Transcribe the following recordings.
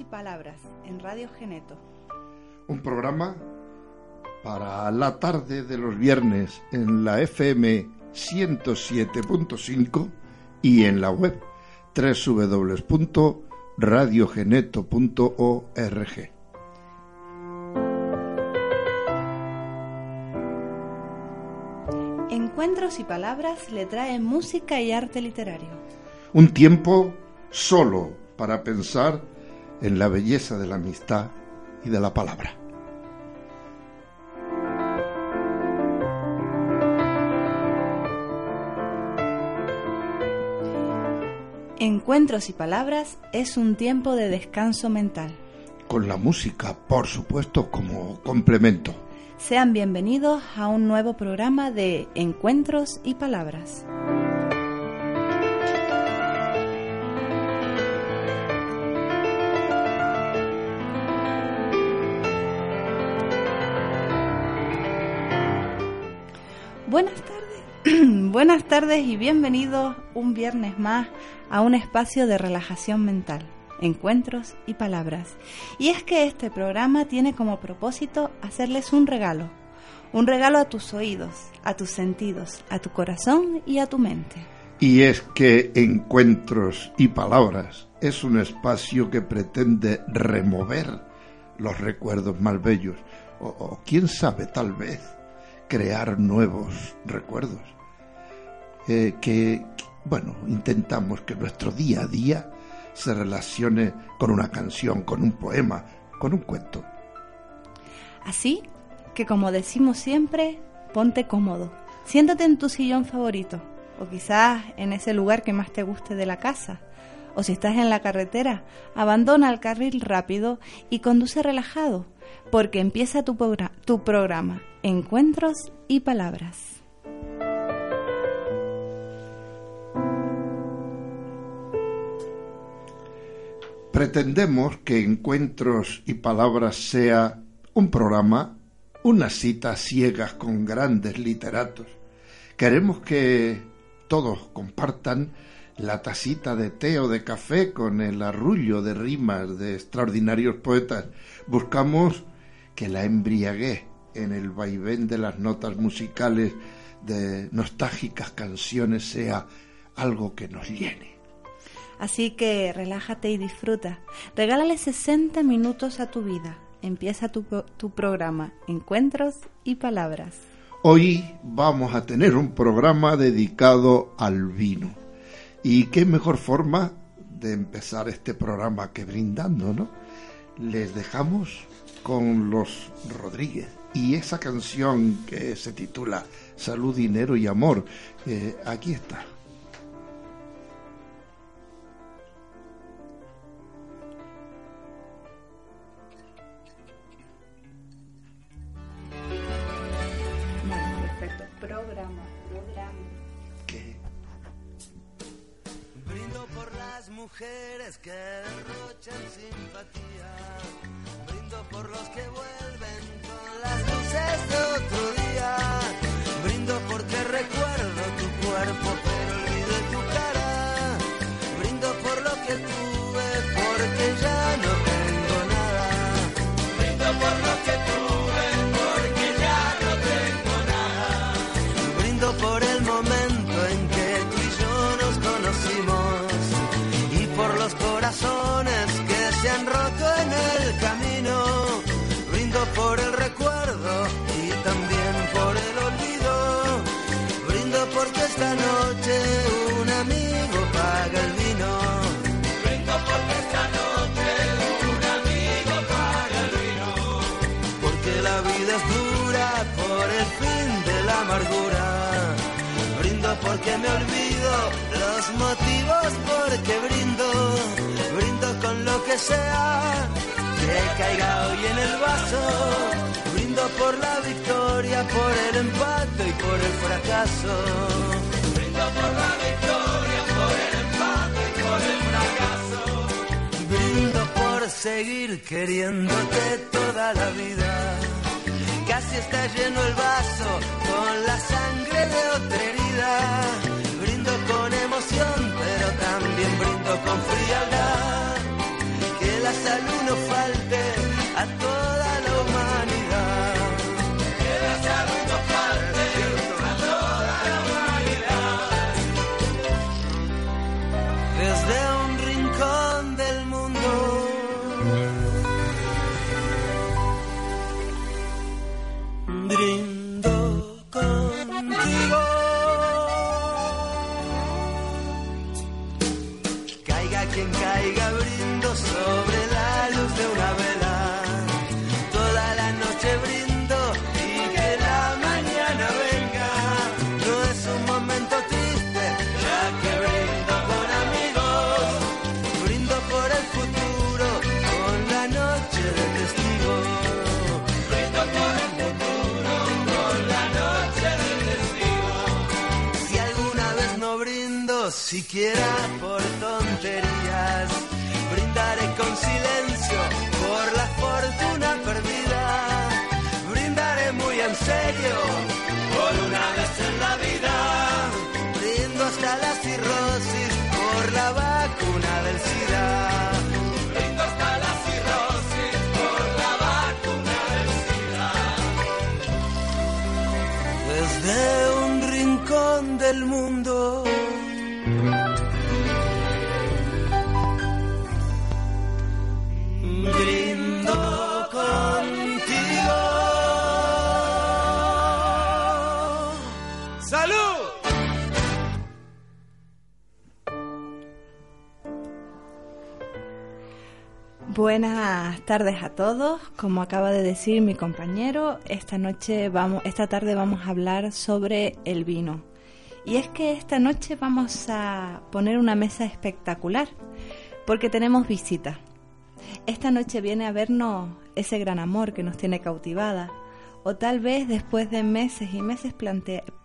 Y Palabras en Radio Geneto. Un programa para la tarde de los viernes en la FM 107.5 y en la web www.radiogeneto.org. Encuentros y Palabras le traen música y arte literario. Un tiempo solo para pensar en la belleza de la amistad y de la palabra. Encuentros y Palabras es un tiempo de descanso mental. Con la música, por supuesto, como complemento. Sean bienvenidos a un nuevo programa de Encuentros y Palabras. Buenas tardes. Buenas tardes y bienvenidos un viernes más a un espacio de relajación mental, encuentros y palabras. Y es que este programa tiene como propósito hacerles un regalo, un regalo a tus oídos, a tus sentidos, a tu corazón y a tu mente. Y es que Encuentros y Palabras es un espacio que pretende remover los recuerdos más bellos, o, o quién sabe, tal vez crear nuevos recuerdos. Eh, que, bueno, intentamos que nuestro día a día se relacione con una canción, con un poema, con un cuento. Así que, como decimos siempre, ponte cómodo, siéntate en tu sillón favorito, o quizás en ese lugar que más te guste de la casa. O si estás en la carretera, abandona el carril rápido y conduce relajado, porque empieza tu, tu programa Encuentros y Palabras. Pretendemos que Encuentros y Palabras sea un programa, unas citas ciegas con grandes literatos. Queremos que todos compartan la tacita de té o de café con el arrullo de rimas de extraordinarios poetas. Buscamos que la embriaguez en el vaivén de las notas musicales de nostálgicas canciones sea algo que nos llene. Así que relájate y disfruta. Regálale 60 minutos a tu vida. Empieza tu, tu programa Encuentros y Palabras. Hoy vamos a tener un programa dedicado al vino. Y qué mejor forma de empezar este programa que brindando, ¿no? Les dejamos con los Rodríguez y esa canción que se titula Salud, Dinero y Amor. Eh, aquí está. Que derrochan simpatía. Porque me olvido los motivos porque brindo, brindo con lo que sea que caiga hoy en el vaso, brindo por la victoria, por el empate y por el fracaso. Brindo por la victoria, por el empate y por el fracaso. Brindo por seguir queriéndote toda la vida. Casi está lleno el vaso con la sangre de otra herida. Brindo con emoción, pero también brindo con frialdad. Que la salud no falte a toda siquiera por tonterías, brindaré con silencio por la fortuna perdida. Brindaré muy en serio por una vez en la vida. Brindo hasta la cirrosis por la vacuna del SIDA. Brindo hasta la cirrosis por la vacuna del SIDA. Desde un rincón del mundo. Buenas tardes a todos. Como acaba de decir mi compañero, esta noche vamos, esta tarde vamos a hablar sobre el vino. Y es que esta noche vamos a poner una mesa espectacular, porque tenemos visita. Esta noche viene a vernos ese gran amor que nos tiene cautivada, o tal vez después de meses y meses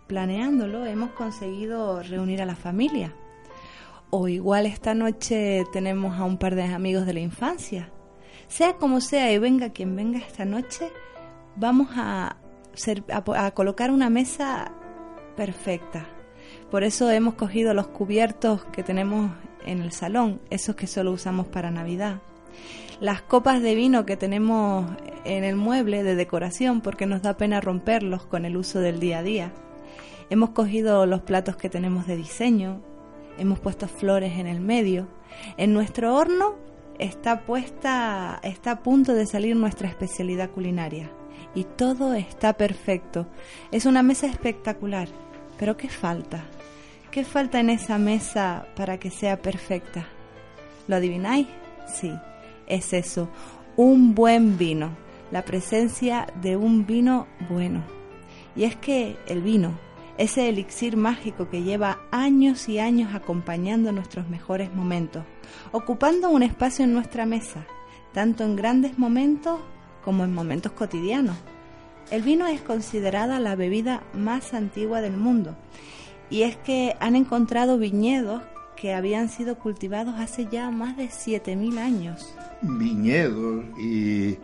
planeándolo hemos conseguido reunir a la familia. O igual esta noche tenemos a un par de amigos de la infancia. Sea como sea y venga quien venga esta noche, vamos a, a colocar una mesa perfecta. Por eso hemos cogido los cubiertos que tenemos en el salón, esos que solo usamos para Navidad. Las copas de vino que tenemos en el mueble de decoración porque nos da pena romperlos con el uso del día a día. Hemos cogido los platos que tenemos de diseño, hemos puesto flores en el medio. En nuestro horno está puesta, está a punto de salir nuestra especialidad culinaria y todo está perfecto. Es una mesa espectacular, pero ¿qué falta? ¿Qué falta en esa mesa para que sea perfecta? ¿Lo adivináis? Sí, es eso, un buen vino, la presencia de un vino bueno. Y es que el vino, ese elixir mágico que lleva años y años acompañando nuestros mejores momentos, ocupando un espacio en nuestra mesa, tanto en grandes momentos como en momentos cotidianos. El vino es considerada la bebida más antigua del mundo y es que han encontrado viñedos que habían sido cultivados hace ya más de 7.000 años. Viñedos y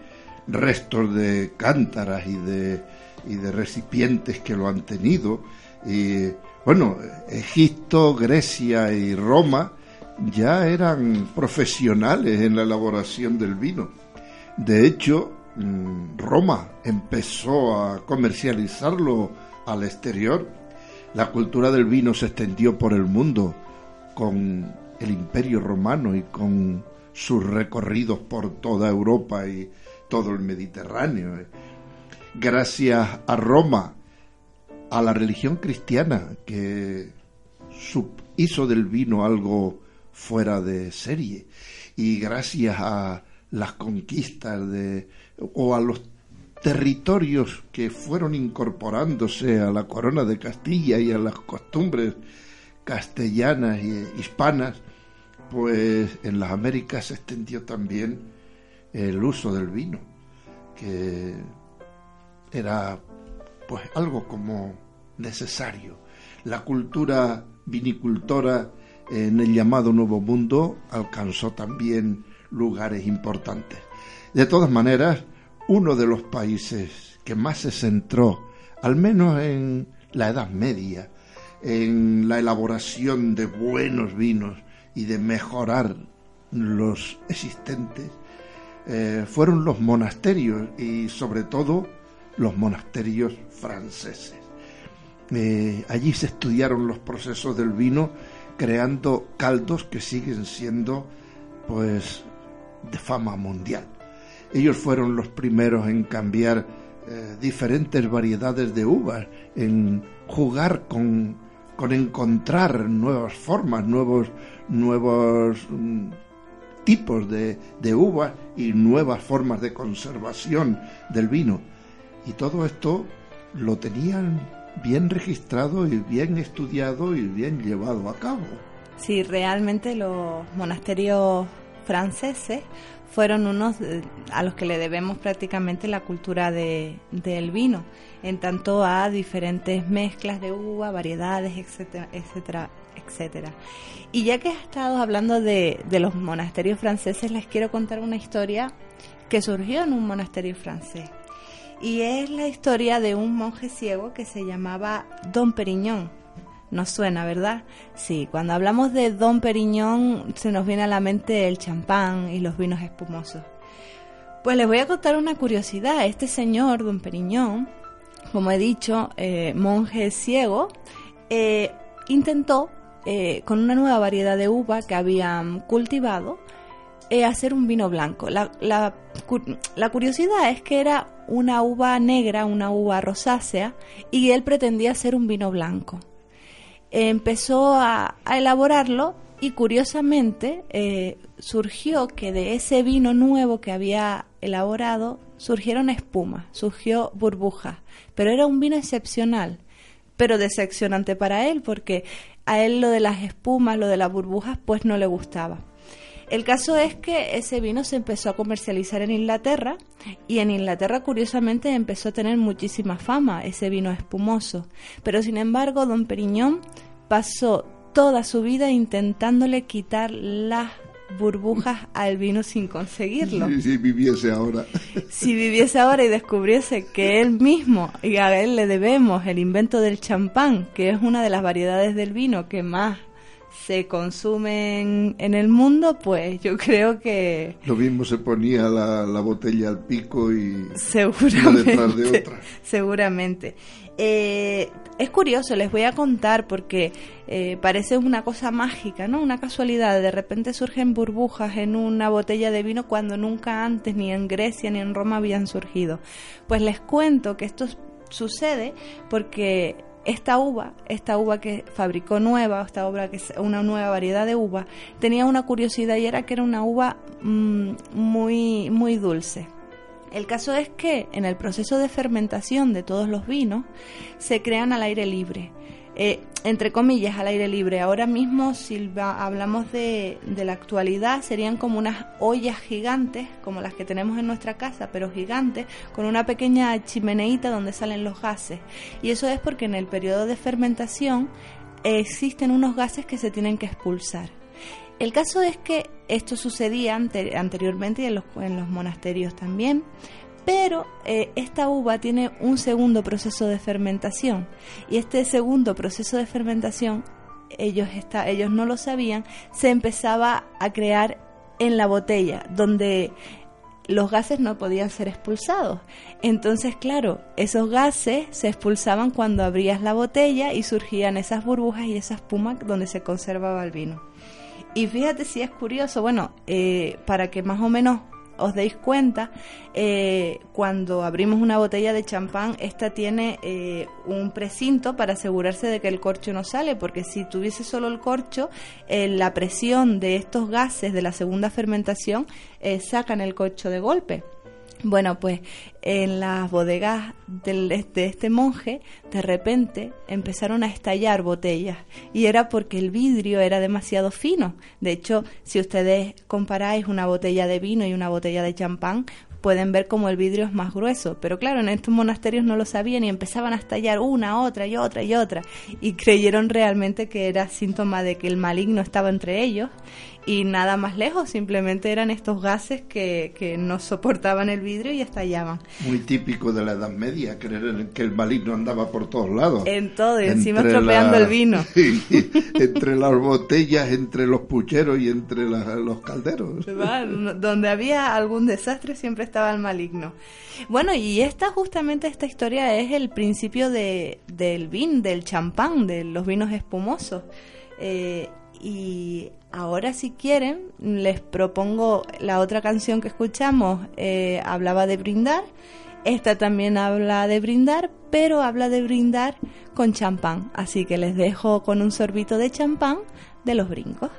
restos de cántaras y de, y de recipientes que lo han tenido. Y bueno, Egipto, Grecia y Roma ya eran profesionales en la elaboración del vino. De hecho, mm, Roma empezó a comercializarlo al exterior. La cultura del vino se extendió por el mundo con el imperio romano y con sus recorridos por toda Europa y todo el Mediterráneo. Gracias a Roma, a la religión cristiana que hizo del vino algo fuera de serie. Y gracias a las conquistas de o a los territorios que fueron incorporándose a la corona de Castilla y a las costumbres castellanas y hispanas, pues en las Américas se extendió también el uso del vino, que era pues algo como necesario. La cultura vinicultora en el llamado Nuevo Mundo alcanzó también lugares importantes. De todas maneras, uno de los países que más se centró, al menos en la Edad Media, en la elaboración de buenos vinos y de mejorar los existentes, eh, fueron los monasterios y sobre todo los monasterios franceses. Eh, allí se estudiaron los procesos del vino creando caldos que siguen siendo pues de fama mundial. Ellos fueron los primeros en cambiar eh, diferentes variedades de uvas, en jugar con, con encontrar nuevas formas, nuevos, nuevos mm, tipos de, de uvas y nuevas formas de conservación del vino. Y todo esto lo tenían bien registrado y bien estudiado y bien llevado a cabo. Sí, realmente los monasterios franceses fueron unos a los que le debemos prácticamente la cultura de, del vino, en tanto a diferentes mezclas de uva, variedades, etcétera, etcétera, etcétera. Y ya que he estado hablando de, de los monasterios franceses, les quiero contar una historia que surgió en un monasterio francés. Y es la historia de un monje ciego que se llamaba Don Periñón. Nos suena, ¿verdad? Sí, cuando hablamos de Don Periñón se nos viene a la mente el champán y los vinos espumosos. Pues les voy a contar una curiosidad. Este señor, Don Periñón, como he dicho, eh, monje ciego, eh, intentó, eh, con una nueva variedad de uva que habían cultivado, hacer un vino blanco. La, la, la, curiosidad es que era una uva negra, una uva rosácea, y él pretendía hacer un vino blanco. Empezó a, elaborarlo y curiosamente eh, surgió que de ese vino nuevo que había elaborado surgieron espumas, surgió burbuja, pero era un vino excepcional, pero decepcionante para él porque a él lo de las espumas, lo de las burbujas, pues no le gustaba. El caso es que ese vino se empezó a comercializar en Inglaterra y en Inglaterra curiosamente empezó a tener muchísima fama ese vino espumoso. Pero sin embargo, don Periñón pasó toda su vida intentándole quitar las burbujas al vino sin conseguirlo. Si, viviese ahora. Si viviese ahora y descubriese que él mismo y a él le debemos el invento del champán, que es una de las variedades del vino que más se consumen en el mundo, pues yo creo que... Lo mismo se ponía la, botella al pico y... Seguramente. detrás de otra. Seguramente. Eh, es curioso, les voy a contar porque eh, parece una cosa mágica, ¿no? Una casualidad. De repente surgen burbujas en una botella de vino cuando nunca antes ni en Grecia ni en Roma habían surgido. Pues les cuento que esto sucede porque esta uva, esta uva que fabricó nueva, esta uva que es una nueva variedad de uva, tenía una curiosidad y era que era una uva mm, muy, muy dulce. El caso es que en el proceso de fermentación de todos los vinos se crean al aire libre. Eh, entre comillas, al aire libre. Ahora mismo, si hablamos de, de, la actualidad, serían como unas ollas gigantes, como las que tenemos en nuestra casa, pero gigantes, con una pequeña chimeneita donde salen los gases. Y eso es porque en el periodo de fermentación existen unos gases que se tienen que expulsar. El caso es que esto sucedía anteriormente y en los, en los monasterios también, pero eh, esta uva tiene un segundo proceso de fermentación y este segundo proceso de fermentación ellos, ellos no lo sabían, se empezaba a crear en la botella, donde los gases no podían ser expulsados. Entonces, claro, esos gases se expulsaban cuando abrías la botella y surgían esas burbujas y esa espuma donde se conservaba el vino. Y fíjate si es curioso, bueno, eh, para que más o menos os deis cuenta, eh, cuando abrimos una botella de champán, esta tiene eh, un precinto para asegurarse de que el corcho no sale, porque si tuviese solo el corcho, eh, la presión de estos gases de la segunda fermentación sacan el corcho de golpe. Bueno, pues en las bodegas de este monje, de repente empezaron a estallar botellas y era porque el vidrio era demasiado fino. De hecho, si ustedes comparáis una botella de vino y una botella de champán, pueden ver como el vidrio es más grueso. Pero claro, en estos monasterios no lo sabían y empezaban a estallar una, otra y otra y otra. Y creyeron realmente que era síntoma de que el maligno estaba entre ellos y nada más lejos, simplemente eran estos gases que, que no soportaban el vidrio y estallaban. Muy típico de la Edad Media, creer que el maligno andaba por todos lados. En todo, y encima estropeando el vino. entre las botellas, entre los pucheros y entre los calderos. Donde había algún desastre siempre estaba el maligno. Bueno, y esta justamente esta historia es el principio de, del vin, del champán, de los vinos espumosos. Eh, y ahora si quieren les propongo la otra canción que escuchamos, eh, hablaba de brindar, esta también habla de brindar, pero habla de brindar con champán, así que les dejo con un sorbito de champán de los brincos.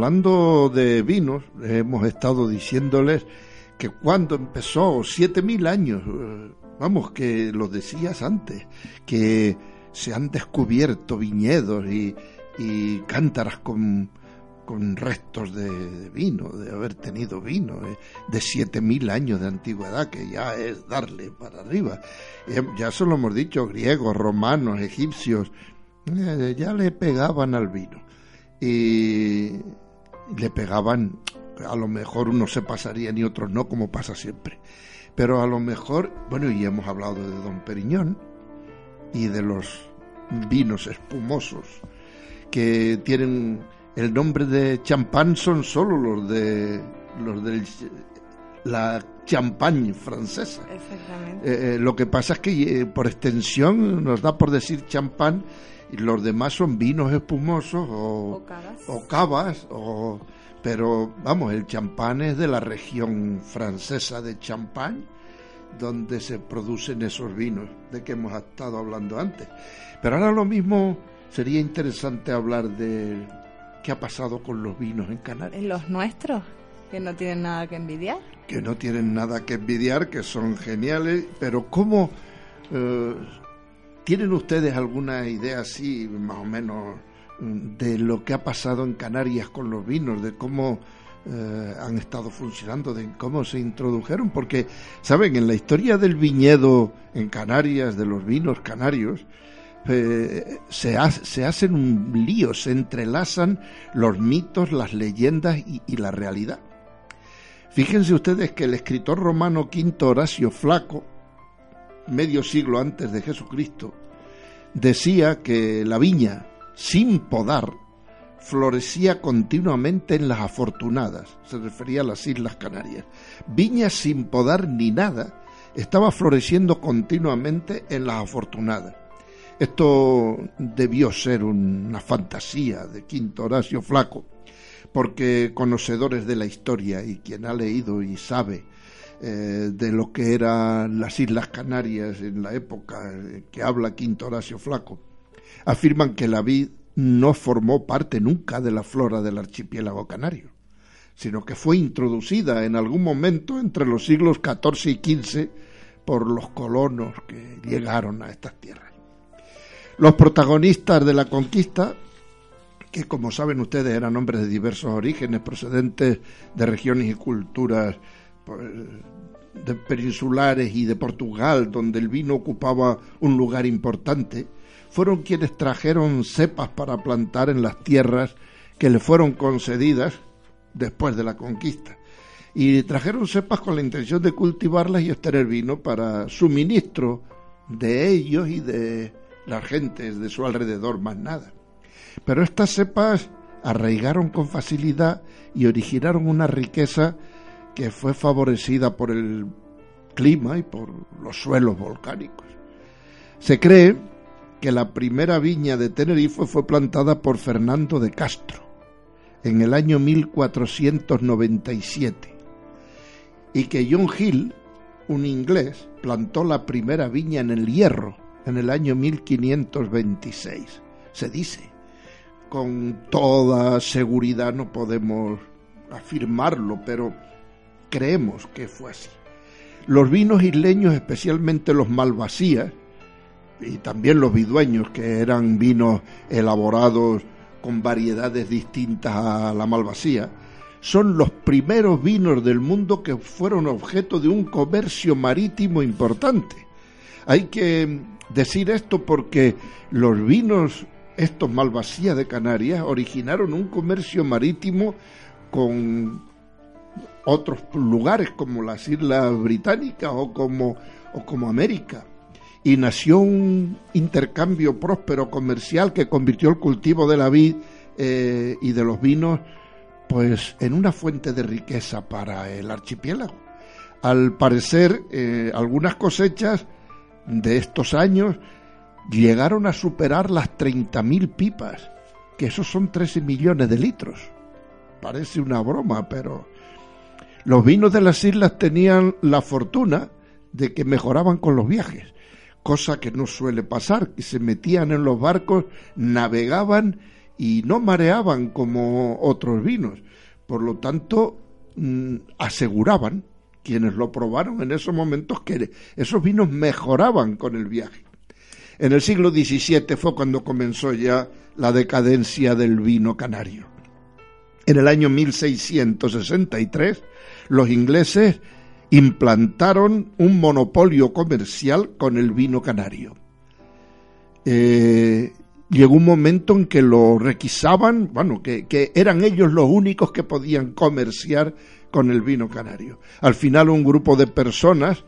Hablando de vinos, hemos estado diciéndoles que cuando empezó, siete mil años, eh, vamos, que lo decías antes, que se han descubierto viñedos y, cántaras con, con restos de, vino, de haber tenido vino, eh, de siete mil años de antigüedad, que ya es darle para arriba. Eh, ya se lo hemos dicho, griegos, romanos, egipcios, ya le pegaban al vino. Y, le pegaban, a lo mejor unos se pasarían y otros no, como pasa siempre. Pero a lo mejor, bueno, y hemos hablado de Don Periñón y de los vinos espumosos que tienen el nombre de champán son solo los de los del la champagne francesa. Exactamente. Eh, eh, lo que pasa es que eh, por extensión nos da por decir champán y los demás son vinos espumosos o, O cavas. o cavas, o- pero vamos, el champán es de la región francesa de Champagne, donde se producen esos vinos de que hemos estado hablando antes. Pero ahora lo mismo sería interesante hablar de qué ha pasado con los vinos en Canarias. Los nuestros, que no tienen nada que envidiar. que no tienen nada que envidiar, que son geniales, pero ¿cómo eh, tienen ustedes alguna idea así, más o menos, mm, de lo que ha pasado en Canarias con los vinos, de cómo eh, han estado funcionando, de cómo se introdujeron? Porque, ¿saben? En la historia del viñedo en Canarias, de los vinos canarios, eh, se, se hacen un lío, se entrelazan los mitos, las leyendas y- y la realidad. Fíjense ustedes que el escritor romano Quinto Horacio Flaco, medio siglo antes de Jesucristo, decía que la viña, sin podar, florecía continuamente en las afortunadas, se refería a las Islas Canarias. Viña sin podar ni nada, estaba floreciendo continuamente en las afortunadas. Esto debió ser una fantasía de Quinto Horacio Flaco, porque conocedores de la historia y quien ha leído y sabe eh, de lo que eran las Islas Canarias en la época eh, que habla Quinto Horacio Flaco, afirman que la vid no formó parte nunca de la flora del archipiélago canario, sino que fue introducida en algún momento entre los siglos XIV y XV por los colonos que llegaron a estas tierras. Los protagonistas de la conquista que como saben ustedes eran hombres de diversos orígenes, procedentes de regiones y culturas de peninsulares y de Portugal, donde el vino ocupaba un lugar importante, fueron quienes trajeron cepas para plantar en las tierras que le fueron concedidas después de la conquista. Y trajeron cepas con la intención de cultivarlas y obtener vino para suministro de ellos y de las gentes de su alrededor, más nada. Pero estas cepas arraigaron con facilidad y originaron una riqueza que fue favorecida por el clima y por los suelos volcánicos. Se cree que la primera viña de Tenerife fue plantada por Fernando de Castro en el año 1497 y que John Hill, un inglés, plantó la primera viña en el Hierro en el año 1526. Se dice con toda seguridad no podemos afirmarlo, pero creemos que fue así. Los vinos isleños, especialmente los malvasías, y también los vidueños, que eran vinos elaborados con variedades distintas a la malvasía, son los primeros vinos del mundo que fueron objeto de un comercio marítimo importante. Hay que decir esto porque los vinos estos Malvasía de Canarias originaron un comercio marítimo con otros lugares como las Islas Británicas o como, o como América. Y nació un intercambio próspero comercial que convirtió el cultivo de la vid eh, y de los vinos pues en una fuente de riqueza para el archipiélago. Al parecer, eh, algunas cosechas de estos años llegaron a superar las 30.000 pipas, que esos son 13 millones de litros. Parece una broma, pero los vinos de las islas tenían la fortuna de que mejoraban con los viajes, cosa que no suele pasar, que se metían en los barcos, navegaban y no mareaban como otros vinos. Por lo tanto, mm, aseguraban quienes lo probaron en esos momentos que esos vinos mejoraban con el viaje. En el siglo XVII fue cuando comenzó ya la decadencia del vino canario. En el año 1663, los ingleses implantaron un monopolio comercial con el vino canario. Eh, llegó un momento en que lo requisaban, bueno, que, que eran ellos los únicos que podían comerciar con el vino canario. Al final un grupo de personas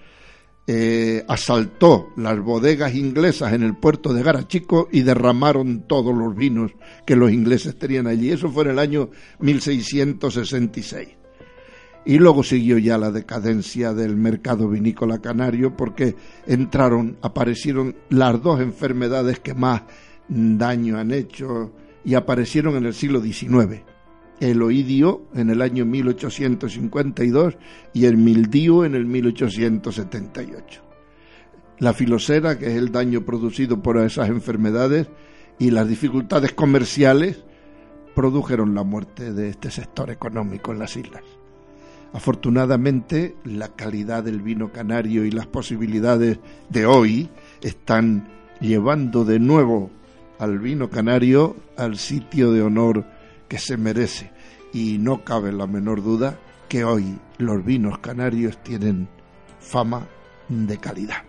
eh, asaltó las bodegas inglesas en el puerto de Garachico y derramaron todos los vinos que los ingleses tenían allí. Eso fue en el año 1666. Y luego siguió ya la decadencia del mercado vinícola canario porque entraron, aparecieron las dos enfermedades que más daño han hecho y aparecieron en el siglo XIX. El oidio en el año 1852 y el mildío en el 1878. La filosera, que es el daño producido por esas enfermedades, y las dificultades comerciales produjeron la muerte de este sector económico en las islas. Afortunadamente, la calidad del vino canario y las posibilidades de hoy están llevando de nuevo al vino canario al sitio de honor que se merece. Y no cabe la menor duda que hoy los vinos canarios tienen fama de calidad.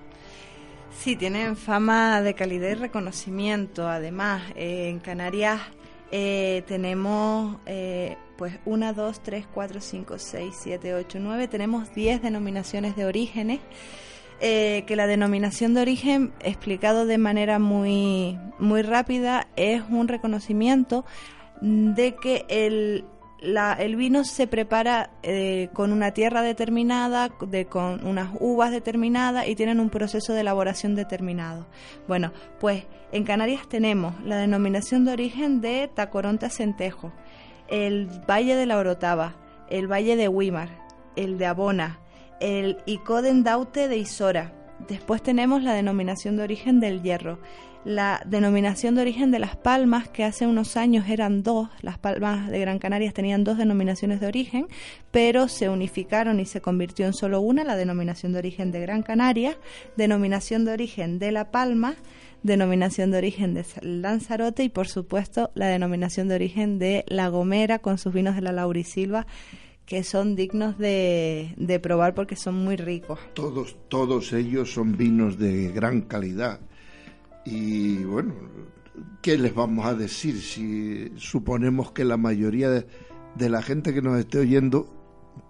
Sí, tienen fama de calidad y reconocimiento. Además, eh, en Canarias eh, tenemos eh, pues 1, 2, 3, 4, 5, 6, 7, 8, 9. Tenemos 10 denominaciones de orígenes. Eh, que la denominación de origen, explicado de manera muy, muy rápida, es un reconocimiento de que el, el vino se prepara eh, con una tierra determinada, de, con unas uvas determinadas y tienen un proceso de elaboración determinado. Bueno, pues en Canarias tenemos la denominación de origen de Tacoronte Centejo, el Valle de la Orotava, el Valle de Huimar, el de Abona, el Icoden Daute de Isora. Después tenemos la denominación de origen del hierro, la denominación de origen de Las Palmas, que hace unos años eran dos, Las Palmas de Gran Canaria tenían dos denominaciones de origen, pero se unificaron y se convirtió en solo una, la denominación de origen de Gran Canaria, denominación de origen de La Palma, denominación de origen de Lanzarote y por supuesto la denominación de origen de La Gomera con sus vinos de la Laurisilva que son dignos de, de probar porque son muy ricos. Todos, todos ellos son vinos de gran calidad y bueno, ¿qué les vamos a decir si suponemos que la mayoría de, la gente que nos esté oyendo,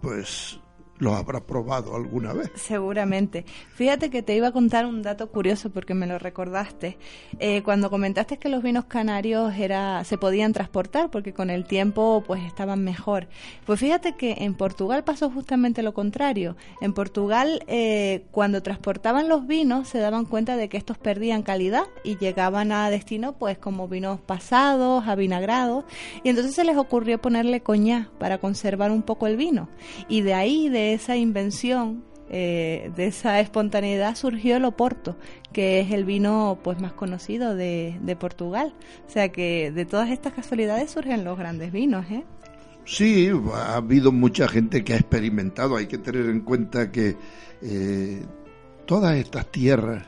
pues lo habrá probado alguna vez. Seguramente. Fíjate que te iba a contar un dato curioso porque me lo recordaste. Eh, cuando comentaste que los vinos canarios era, se podían transportar porque con el tiempo pues estaban mejor. Pues fíjate que en Portugal pasó justamente lo contrario. En Portugal eh, cuando transportaban los vinos se daban cuenta de que estos perdían calidad y llegaban a destino pues como vinos pasados, avinagrados y entonces se les ocurrió ponerle coñac para conservar un poco el vino. Y de ahí, de esa invención, eh, de esa espontaneidad surgió el Oporto, que es el vino pues más conocido de, Portugal. O sea que de todas estas casualidades surgen los grandes vinos, ¿eh? Sí, ha habido mucha gente que ha experimentado. Hay que tener en cuenta que eh, todas estas tierras,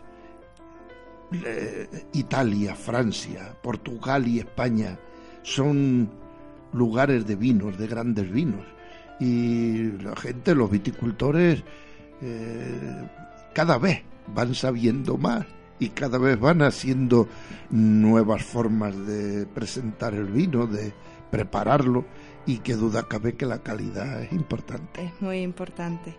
eh, Italia, Francia, Portugal y España, son lugares de vinos, de grandes vinos y la gente, los viticultores, eh, cada vez van sabiendo más y cada vez van haciendo nuevas formas de presentar el vino, de prepararlo y que duda cabe que la calidad es importante. Es muy importante.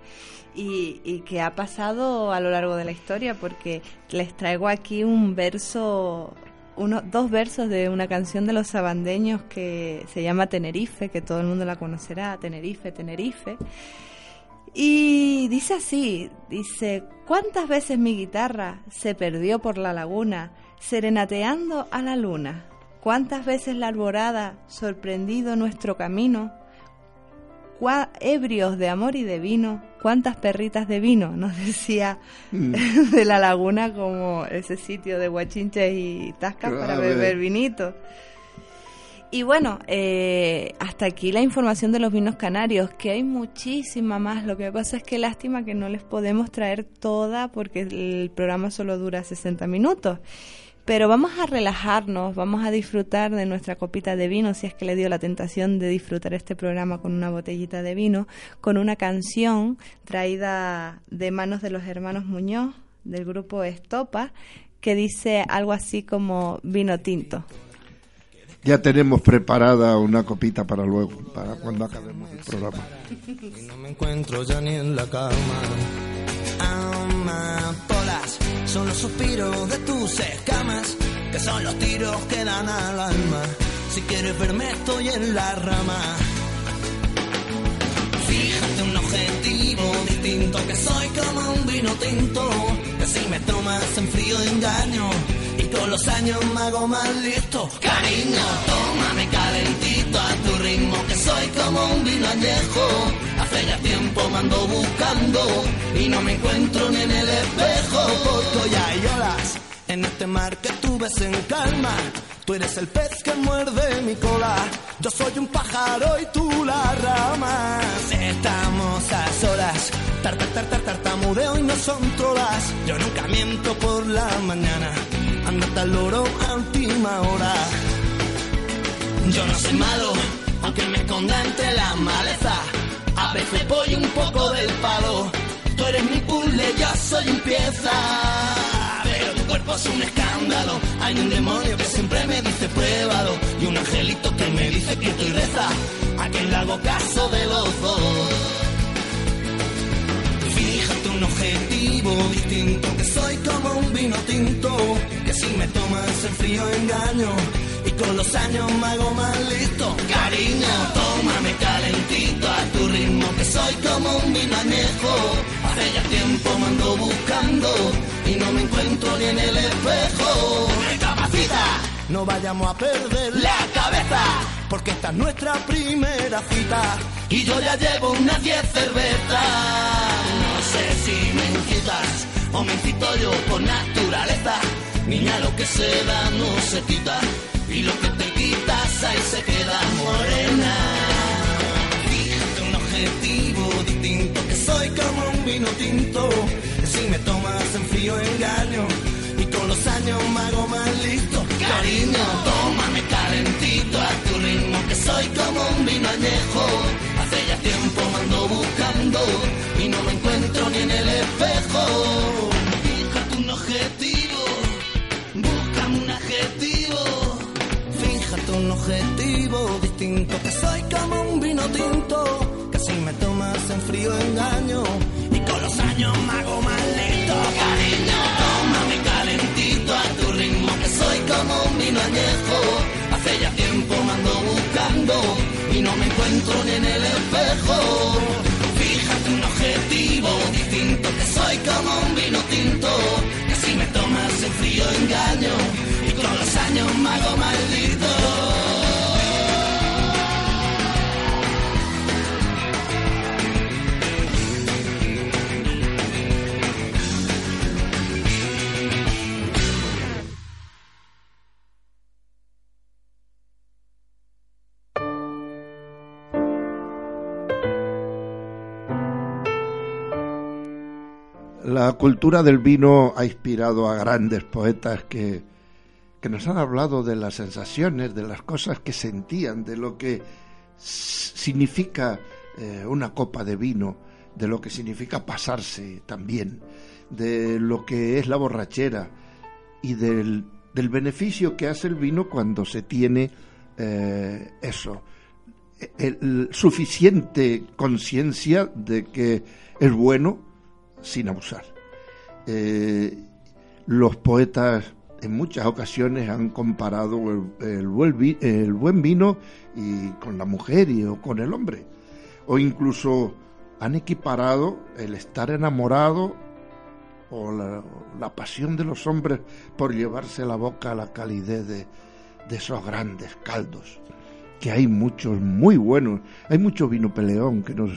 Y, y que ha pasado a lo largo de la historia porque les traigo aquí un verso uno, dos versos de una canción de los sabandeños que se llama Tenerife, que todo el mundo la conocerá, Tenerife, Tenerife. Y dice así, dice, ¿cuántas veces mi guitarra se perdió por la laguna, serenateando a la luna? ¿Cuántas veces la alborada, sorprendido nuestro camino, ebrios de amor y de vino, cuántas perritas de vino, nos decía mm. de la laguna como ese sitio de guachinches y tascas para beber vinito. Y bueno, eh, hasta aquí la información de los vinos canarios, que hay muchísima más. Lo que pasa es que lástima que no les podemos traer toda porque el programa solo dura 60 minutos. Pero vamos a relajarnos, vamos a disfrutar de nuestra copita de vino, si es que le dio la tentación de disfrutar este programa con una botellita de vino, con una canción traída de manos de los hermanos Muñoz, del grupo Estopa, que dice algo así como vino tinto. Ya tenemos preparada una copita para luego, para cuando acabemos el programa. no me encuentro ya ni en la cama son los suspiros de tus escamas, que son los tiros que dan al alma. Si quieres verme, estoy en la rama. Fíjate un distinto, que soy como un vino tinto, que si me tomas en frío engaño, y con los años me hago más listo. Cariño, tómame calentito a tu ritmo, que soy como un vino añejo, hace ya tiempo me ando buscando, y no me encuentro ni en el espejo, ya hay olas en este mar que tú ves en calma. Tú eres el pez que muerde mi cola. Yo soy un pájaro y tú la rama. Estamos a solas. Tar, tar, tar, tar, tartamudeo y no son trolas. Yo nunca miento por la mañana. Andate al loro a última hora. Yo no soy malo, aunque me esconda entre la maleza. Veces voy un poco del palo. Tú eres mi puzzle, yo soy un pieza pero tu cuerpo es un escándalo. Hay un demonio que siempre me dice pruébalo y un angelito que me dice que estoy reza. A quien hago caso de los. Fíjate un objetivo distinto, que soy como un vino tinto, que si me tomas en frío engaño y con los años me hago más listo. Cariño, tómame calentito a tu ritmo, que soy como un vino. Hace ya tiempo me ando buscando y no me encuentro ni en el espejo. Recapacita, no vayamos a perder la cabeza, porque esta es nuestra primera cita y yo ya llevo unas 10 cervezas. No sé si me incitas o me incito yo por naturaleza. Niña, lo que se da no se quita y lo que te quitas ahí se queda morena. Fíjate un objetivo distinto, que soy como un vino tinto, si me tomas en frío engaño y con los años me hago más listo. Cariño, tómame calentito a tu ritmo, que soy como un vino añejo. Hace ya tiempo me ando buscando y no me encuentro ni en el espejo. Un objetivo distinto, que soy como un vino tinto, que si me tomas en frío engaño y con los años me hago más lento. Cariño, tómame calentito a tu ritmo, que soy como un vino añejo. Hace ya tiempo me ando buscando y no me encuentro ni en el espejo. Fíjate un objetivo distinto, que soy como un vino tinto, que si me tomas en frío engaño y con los años me hago maldito. Cultura del vino ha inspirado a grandes poetas que, que nos han hablado de las sensaciones, de las cosas que sentían, de lo que significa eh, una copa de vino, de lo que significa pasarse también, de lo que es la borrachera y del, del beneficio que hace el vino cuando se tiene eh, eso, el, el suficiente conciencia de que es bueno sin abusar. Eh, los poetas en muchas ocasiones han comparado el, el, buen vi- el buen vino y con la mujer y, o con el hombre, o incluso han equiparado el estar enamorado o la, la pasión de los hombres por llevarse a la boca la calidez de, de esos grandes caldos que hay muchos muy buenos. Hay mucho vino peleón que nos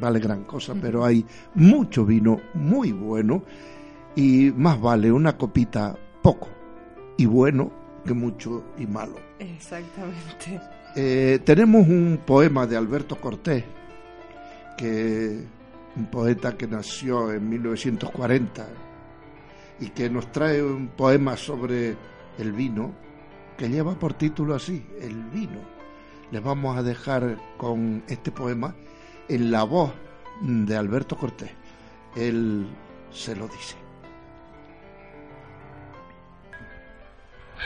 vale gran cosa, pero hay mucho vino muy bueno y más vale una copita poco y bueno que mucho y malo. Exactamente. Eh, tenemos un poema de Alberto Cortés, que un poeta que nació en 1940 y que nos trae un poema sobre el vino que lleva por título así, El vino les vamos a dejar con este poema en la voz de Alberto Cortés. Él se lo dice.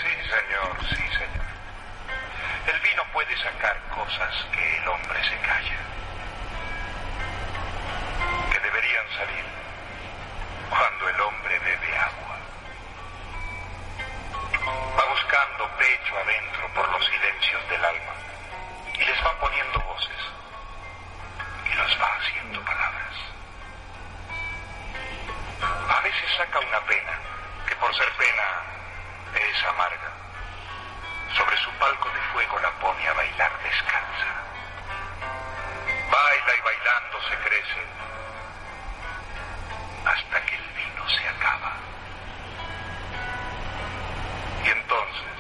Sí, señor, sí, señor. El vino puede sacar cosas que el hombre se calla, que deberían salir cuando el hombre bebe agua. Va buscando pecho adentro por los silencios del alma y les va poniendo voces y los va haciendo palabras. saca una pena, que por ser pena es amarga. Sobre su palco de fuego la pone a bailar descalza. Baila y bailando se crece hasta que el vino se acaba. Y entonces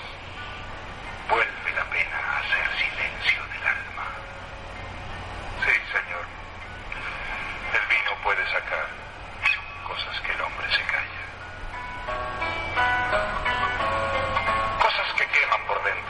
vuelve la pena a hacer silencio del alma. Sí, señor. El vino puede sacar cosas que el hombre se calla. Queman por dentro.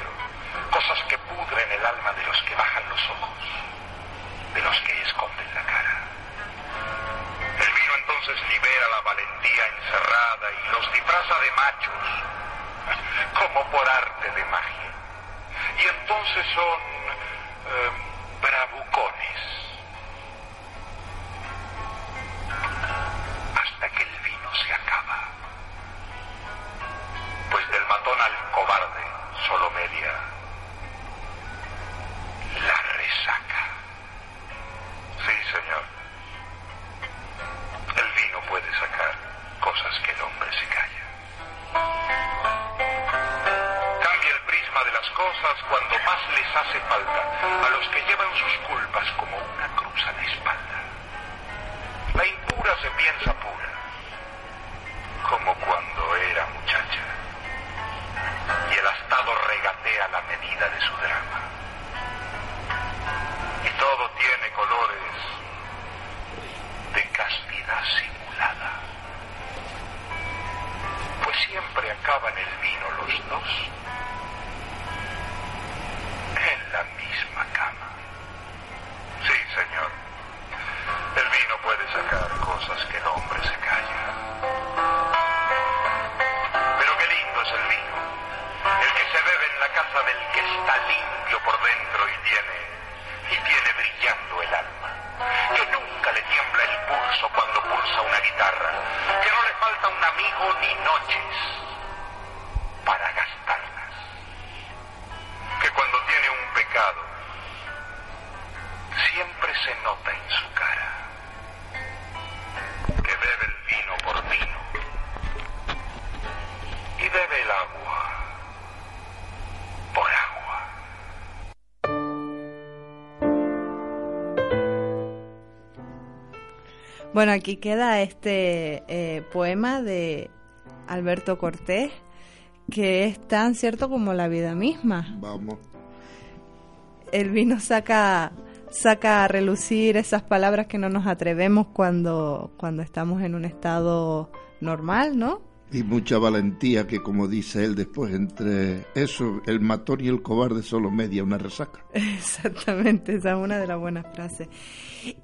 Bueno, aquí queda este eh, poema de Alberto Cortés, que es tan cierto como la vida misma. Vamos. El vino saca, saca a relucir esas palabras que no nos atrevemos cuando, cuando estamos en un estado normal, ¿no? Y mucha valentía que, como dice él después, entre eso, el matón y el cobarde solo media una resaca. Exactamente, esa es una de las buenas frases.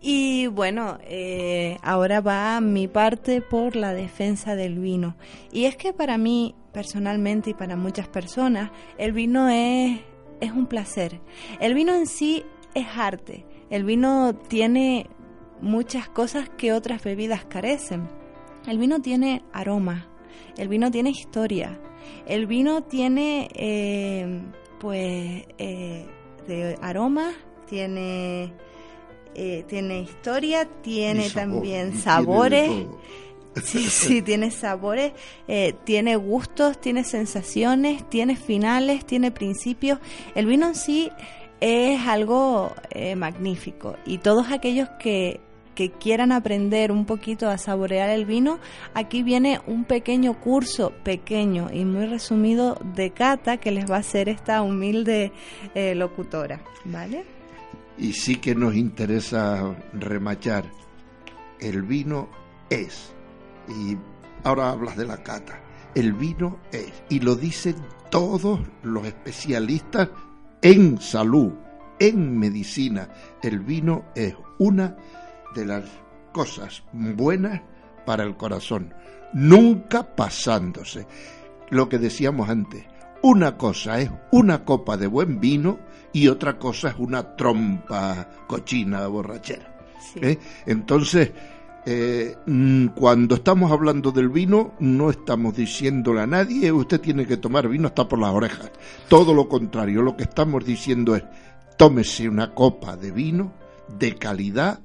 Y bueno, eh, ahora va mi parte por la defensa del vino. Y es que para mí, personalmente y para muchas personas, el vino es, es un placer. El vino en sí es arte. El vino tiene muchas cosas que otras bebidas carecen. El vino tiene aroma, el vino tiene historia, el vino tiene, eh, pues, eh, de aromas, tiene, eh, tiene historia, tiene sabor, también sabores. Sí, sí, tiene sabores, eh, tiene gustos, tiene sensaciones, tiene finales, tiene principios. El vino en sí es algo eh, magnífico y todos aquellos que, que quieran aprender un poquito a saborear el vino, aquí viene un pequeño curso, pequeño y muy resumido de cata que les va a hacer esta humilde eh, locutora, ¿vale? Y sí que nos interesa remachar. El vino es. Y ahora hablas de la cata. El vino es. Y lo dicen todos los especialistas en salud, en medicina. El vino es una de las cosas buenas para el corazón. Nunca pasándose. Lo que decíamos antes. Una cosa es una copa de buen vino y otra cosa es una trompa cochina borrachera. Sí. ¿eh? Entonces, eh, mm, cuando estamos hablando del vino, no estamos diciéndole a nadie, usted tiene que tomar vino hasta por las orejas. Todo lo contrario, lo que estamos diciendo es, tómese una copa de vino de calidad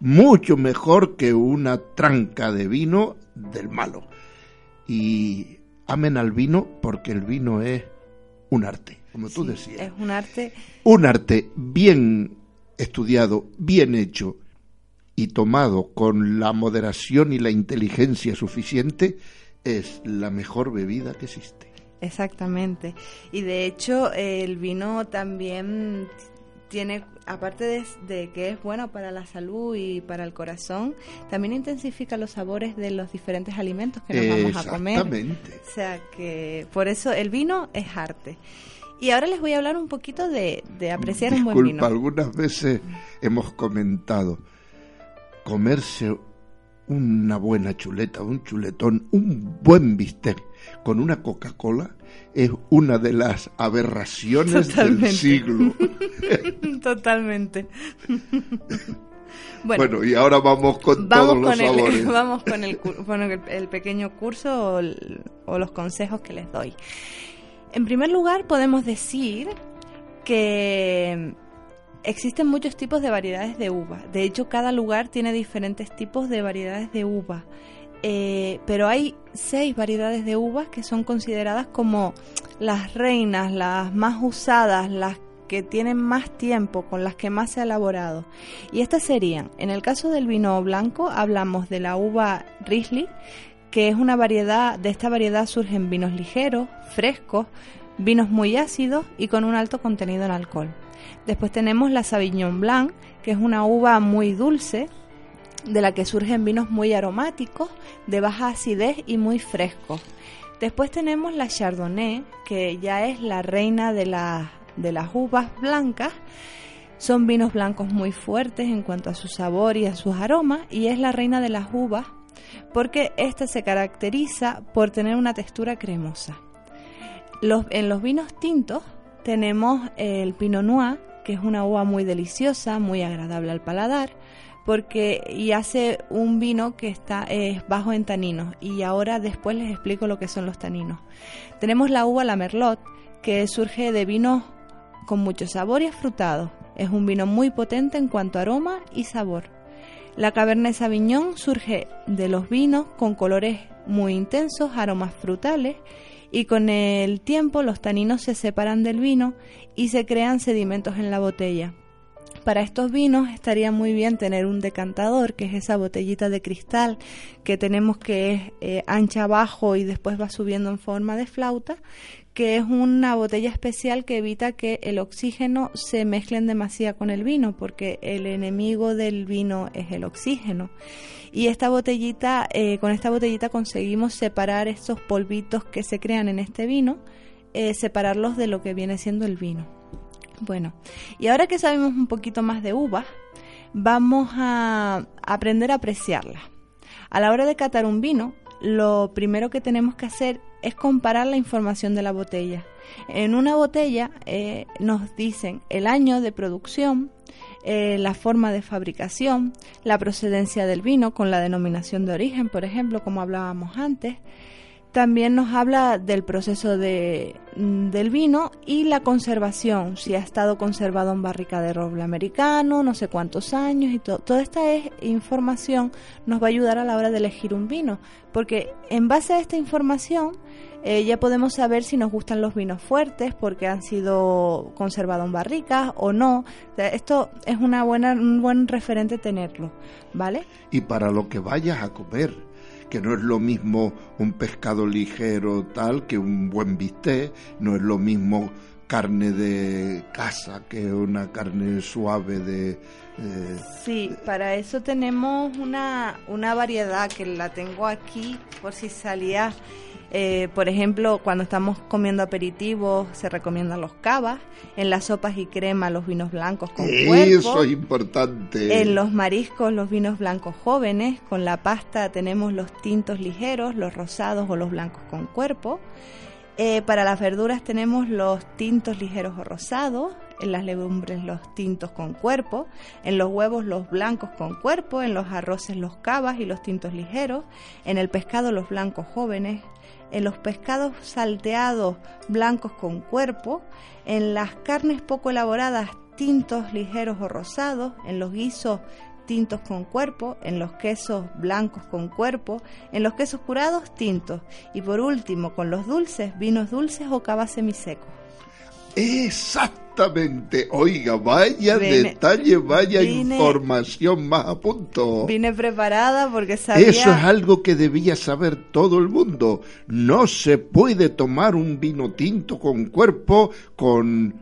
mucho mejor que una tranca de vino del malo. Y amen al vino porque el vino es un arte, como tú decías. Es un arte. Un arte bien estudiado, bien hecho y tomado con la moderación y la inteligencia suficiente, es la mejor bebida que existe. Exactamente. Y de hecho, el vino también tiene, aparte de, que es bueno para la salud y para el corazón, también intensifica los sabores de los diferentes alimentos que nos vamos a comer. Exactamente. O sea que por eso el vino es arte. Y ahora les voy a hablar un poquito de, apreciar un buen vino. algunas veces hemos comentado comerse una buena chuleta, un chuletón, un buen bistec con una Coca-Cola es una de las aberraciones del siglo. Totalmente. Bueno, y ahora vamos con todos los sabores. vamos con, el, el, pequeño curso o, o los consejos que les doy. En primer lugar, podemos decir que existen muchos tipos de variedades de uva. De hecho, cada lugar tiene diferentes tipos de variedades de uva. Eh, pero hay seis variedades de uvas que son consideradas como las reinas, las más usadas, las que tienen más tiempo, con las que más se ha elaborado. Y estas serían, en el caso del vino blanco, hablamos de la uva Riesling, que es una variedad, de esta variedad surgen vinos ligeros, frescos, vinos muy ácidos y con un alto contenido en alcohol. Después tenemos la Sauvignon Blanc, que es una uva muy dulce, de la que surgen vinos muy aromáticos, de baja acidez y muy frescos. Después tenemos la Chardonnay, que ya es la reina de, de las uvas blancas. Son vinos blancos muy fuertes en cuanto a su sabor y a sus aromas y es la reina de las uvas porque ésta se caracteriza por tener una textura cremosa. en los vinos tintos tenemos el Pinot Noir, que es una uva muy deliciosa, muy agradable al paladar porque y hace un vino que está es bajo en taninos y ahora después les explico lo que son los taninos. Tenemos la uva la Merlot que surge de vinos con mucho sabor y afrutado. Es un vino muy potente en cuanto a aroma y sabor. La Cabernet Sauvignon surge de los vinos con colores muy intensos, aromas frutales y con el tiempo los taninos se separan del vino y se crean sedimentos en la botella. Para estos vinos estaría muy bien tener un decantador, que es esa botellita de cristal que tenemos que es eh, ancha abajo y después va subiendo en forma de flauta, que es una botella especial que evita que el oxígeno se mezclen demasiado con el vino, porque el enemigo del vino es el oxígeno. Y esta botellita, eh, con esta botellita conseguimos separar estos polvitos que se crean en este vino, eh, separarlos de lo que viene siendo el vino. Bueno, y ahora que sabemos un poquito más de uvas, vamos a aprender a apreciarla. A la hora de catar un vino, lo primero que tenemos que hacer es comparar la información de la botella. En una botella eh, nos dicen el año de producción, eh, la forma de fabricación, la procedencia del vino con la denominación de origen, por ejemplo, como hablábamos antes, también nos habla del proceso de, mm, del vino y la conservación, si ha estado conservado en barrica de roble americano, no sé cuántos años y todo. Toda esta información nos va a ayudar a la hora de elegir un vino, porque en base a esta información eh, ya podemos saber si nos gustan los vinos fuertes porque han sido conservados en barricas o no. esto es una buena, un buen referente tenerlo, ¿vale? Y para lo que vayas a comer que no es lo mismo un pescado ligero tal que un buen bistec, no es lo mismo carne de casa que una carne suave de... Eh, sí, para eso tenemos una, una variedad que la tengo aquí por si salía eh, por ejemplo, cuando estamos comiendo aperitivos, se recomiendan los cavas. En las sopas y crema, los vinos blancos con cuerpo. Eso es importante. En los mariscos, los vinos blancos jóvenes. Con la pasta tenemos los tintos ligeros, los rosados o los blancos con cuerpo. Eh, para las verduras tenemos los tintos ligeros o rosados, en las legumbres los tintos con cuerpo, en los huevos los blancos con cuerpo, en los arroces los cavas y los tintos ligeros, en el pescado los blancos jóvenes, en los pescados salteados blancos con cuerpo, en las carnes poco elaboradas tintos ligeros o rosados, en los guisos tintos con cuerpo, en los quesos blancos con cuerpo, en los quesos curados tintos y por último con los dulces, vinos dulces o cava semiseco. Exactamente. Oiga, vaya Vine- detalle, vaya vine- información más a punto. Vine preparada porque sabía Eso es algo que debía saber todo el mundo. No se puede tomar un vino tinto con cuerpo con,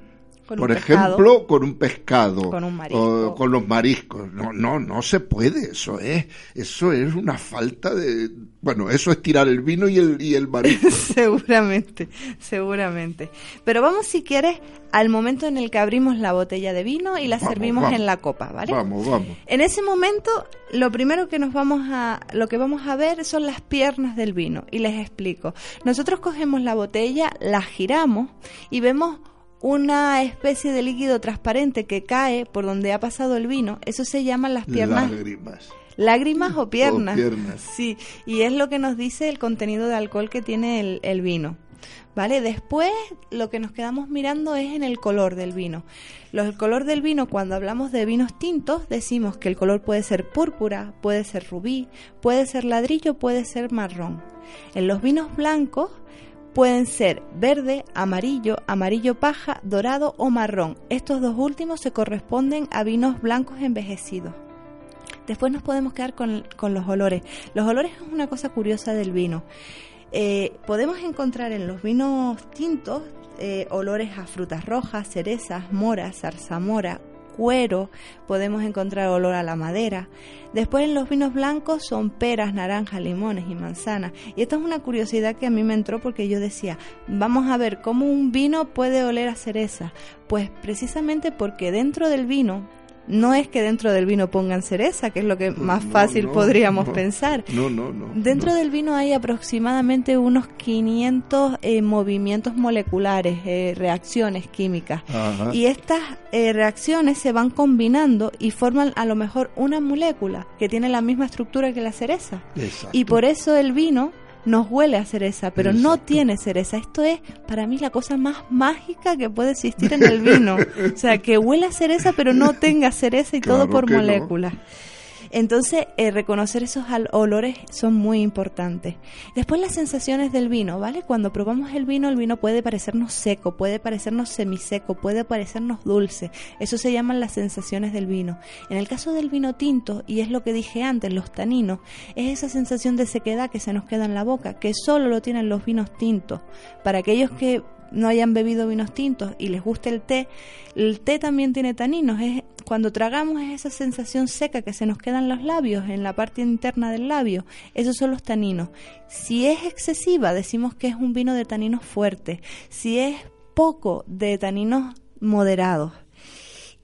Con por pescado. ejemplo, con un pescado. Con un marisco. o con los mariscos. No, no, no se puede. Eso es, eso es una falta de, bueno, eso es tirar el vino y el, y el marisco. seguramente, seguramente. Pero vamos si quieres al momento en el que abrimos la botella de vino y la Vamos, servimos vamos. en la copa, ¿vale? Vamos, vamos. En ese momento, lo primero que nos vamos a, lo que vamos a ver son las piernas del vino y les explico. Nosotros cogemos la botella, la giramos y vemos una especie de líquido transparente que cae por donde ha pasado el vino. Eso se llaman las piernas Lágrimas. lágrimas o piernas. piernas. Sí, y es lo que nos dice el contenido de alcohol que tiene el, el vino. ¿Vale? Después lo que nos quedamos mirando es en el color del vino. Lo- el color del vino, cuando hablamos de vinos tintos, decimos que el color puede ser púrpura, puede ser rubí, puede ser ladrillo, puede ser marrón. En los vinos blancos pueden ser verde, amarillo, amarillo paja, dorado o marrón. Estos dos últimos se corresponden a vinos blancos envejecidos. Después nos podemos quedar con, con los olores. Los olores es una cosa curiosa del vino. Eh, podemos encontrar en los vinos tintos eh, olores a frutas rojas, cerezas, moras, zarzamora, cuero, podemos encontrar olor a la madera. Después en los vinos blancos son peras, naranjas, limones y manzanas. Y esto es una curiosidad que a mí me entró porque yo decía, vamos a ver cómo un vino puede oler a cereza. Pues precisamente porque dentro del vino no es que dentro del vino pongan cereza, que es lo que más No, fácil no, podríamos no. pensar. No, no, no. Dentro del vino hay aproximadamente unos 500 eh, movimientos moleculares, eh, reacciones químicas. Ajá. Y estas eh, reacciones se van combinando y forman a lo mejor una molécula que tiene la misma estructura que la cereza. Exacto. Y por eso el vino nos huele a cereza, pero no tiene cereza. Esto es para mí la cosa más mágica que puede existir en el vino. o sea, que huele a cereza, pero no tenga cereza y todo por no. Entonces, eh, reconocer esos olores son muy importantes. Después las sensaciones del vino, ¿vale? Cuando probamos el vino, el vino puede parecernos seco, puede parecernos semiseco, puede parecernos dulce. Eso se llaman las sensaciones del vino. En el caso del vino tinto, y es lo que dije antes, los taninos, es esa sensación de sequedad que se nos queda en la boca, que solo lo tienen los vinos tintos. Para aquellos que no hayan bebido vinos tintos y les guste el té, el té también tiene taninos. Es, cuando tragamos es esa sensación seca que se nos queda en los labios, en la parte interna del labio. Esos son los taninos. Si es excesiva, decimos que es un vino de taninos fuertes. Si es poco, de taninos moderados.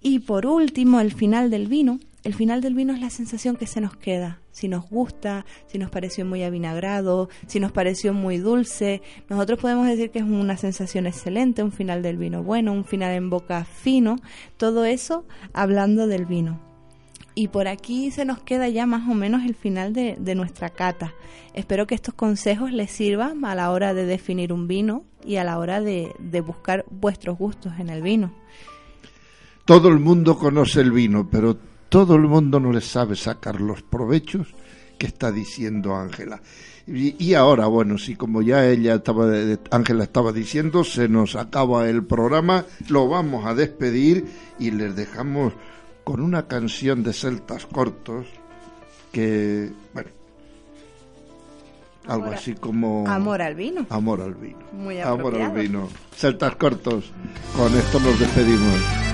Y por último, el final del vino. El final del vino es la sensación que se nos queda. Si nos gusta, si nos pareció muy avinagrado, si nos pareció muy dulce. Nosotros podemos decir que es una sensación excelente, un final del vino bueno, un final en boca fino. Todo eso hablando del vino. Y por aquí se nos queda ya más o menos el final de, nuestra cata. Espero que estos consejos les sirvan a la hora de definir un vino y a la hora de, de buscar vuestros gustos en el vino. Todo el mundo conoce el vino, pero todo el mundo no le sabe sacar los provechos que está diciendo Ángela. Y, y ahora, bueno, si como ya ella estaba, Ángela estaba diciendo, se nos acaba el programa, lo vamos a despedir y les dejamos con una canción de celtas cortos que, bueno, algo Amor así como Amor al vino. Amor al vino. Muy Amor al vino. Celtas cortos. Con esto nos despedimos.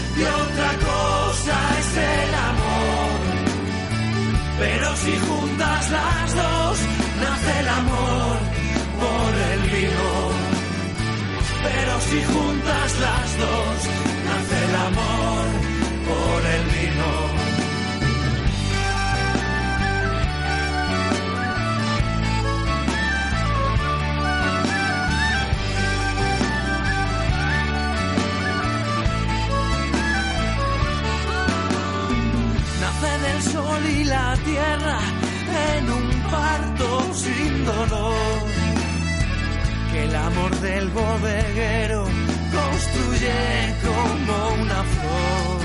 y otra cosa es el amor. Pero si juntas las dos, nace el amor por el vino. Pero si juntas las dos, y la tierra en un parto sin dolor. Que el amor del bodeguero construye como una flor.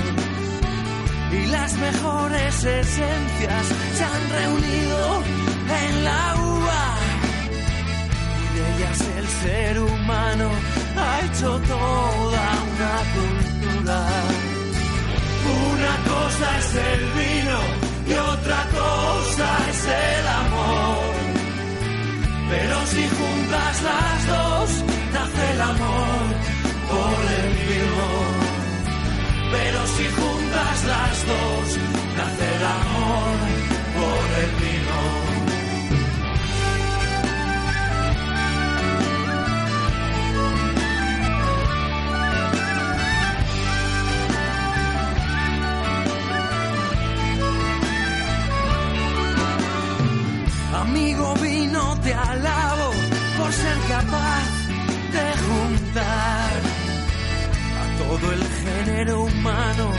Y las mejores esencias se han reunido en la uva. Y de ellas el ser humano ha hecho toda una cultura. Una a todo el género humano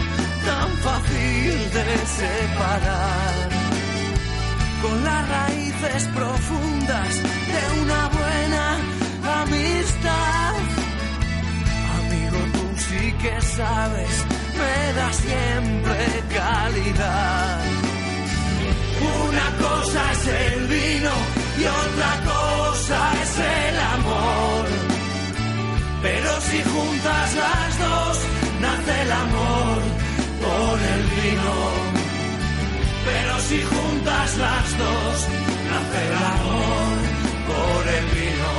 tan fácil de separar. Con las raíces profundas de una buena amistad. Amigo, tú sí que sabes, me da siempre calidad. Una cosa es el vino y otra cosa es el si juntas las dos, nace el amor por el vino. Pero si juntas las dos, nace el amor por el vino.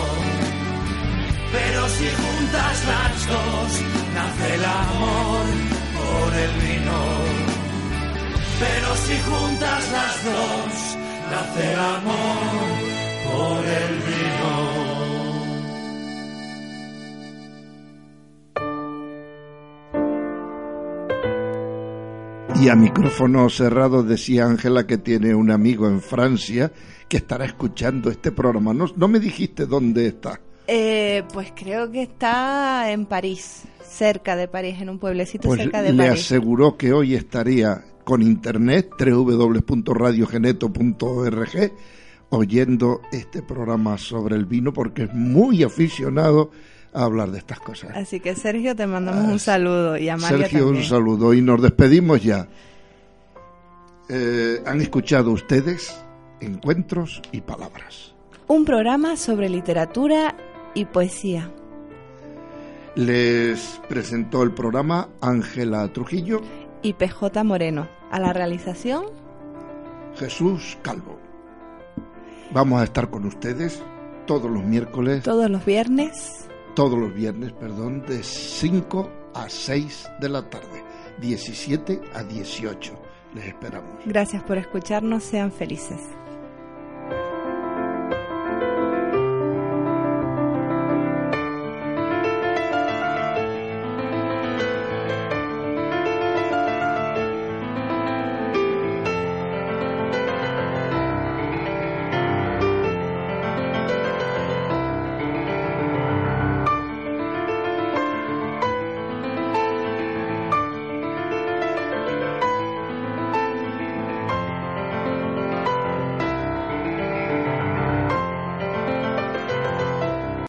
Pero si juntas las dos, nace el amor por el vino. Pero si juntas las dos, nace el amor por el vino. Y a micrófono cerrado decía Ángela que tiene un amigo en Francia que estará escuchando este programa. No, no me dijiste dónde está. Eh, pues creo que está en París, cerca de París, en un pueblecito Pues cerca de le París. aseguró que hoy estaría con internet www.radiogeneto.org oyendo este programa sobre el vino porque es muy aficionado a hablar de estas cosas. Así que Sergio, te mandamos un saludo y a María Sergio, un saludo y nos despedimos ya. Eh, han escuchado ustedes encuentros y palabras. Un programa sobre literatura y poesía. Les presentó el programa Ángela Trujillo, Y PJ Moreno. A la realización, Jesús Calvo. Vamos a estar con ustedes todos los miércoles, todos los viernes. Todos los viernes, perdón, de 5 a 6 de la tarde, 17 a 18. Les esperamos. Gracias por escucharnos. Sean felices.